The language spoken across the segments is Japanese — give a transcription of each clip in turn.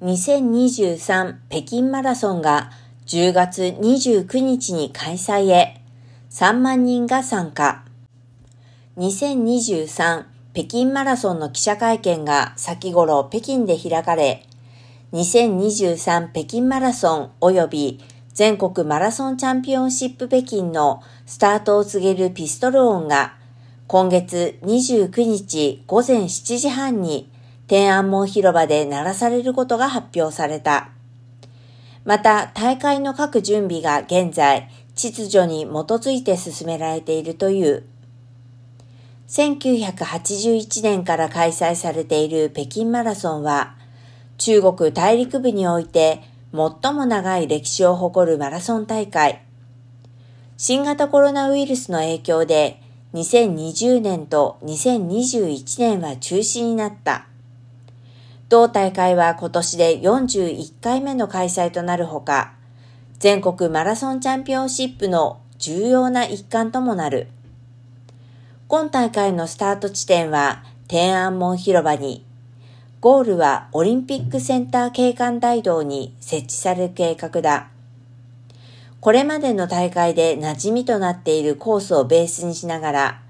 2023北京マラソンが10月29日に開催へ3万人が参加。2023北京マラソンの記者会見が先頃北京で開かれ、2023北京マラソン及び全国マラソンチャンピオンシップ北京のスタートを告げるピストル音が今月29日午前7時半に天安門広場で鳴らされることが発表された。また、大会の各準備が現在、秩序に基づいて進められているという。1981年から開催されている北京マラソンは、中国大陸部において最も長い歴史を誇るマラソン大会。新型コロナウイルスの影響で、2020年と2021年は中止になった。同大会は今年で41回目の開催となるほか、全国マラソンチャンピオンシップの重要な一環ともなる。今大会のスタート地点は天安門広場に、ゴールはオリンピックセンター景観大道に設置される計画だ。これまでの大会で馴染みとなっているコースをベースにしながら、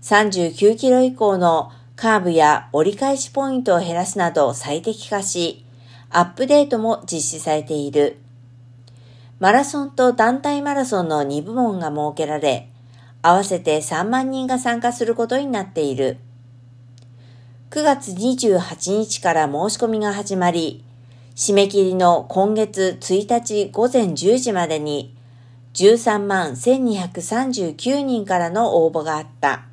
39キロ以降のカーブや折り返しポイントを減らすなど最適化し、アップデートも実施されている。マラソンと団体マラソンの2部門が設けられ、合わせて3万人が参加することになっている。9月28日から申し込みが始まり、締め切りの今月1日午前10時までに13万1239人からの応募があった。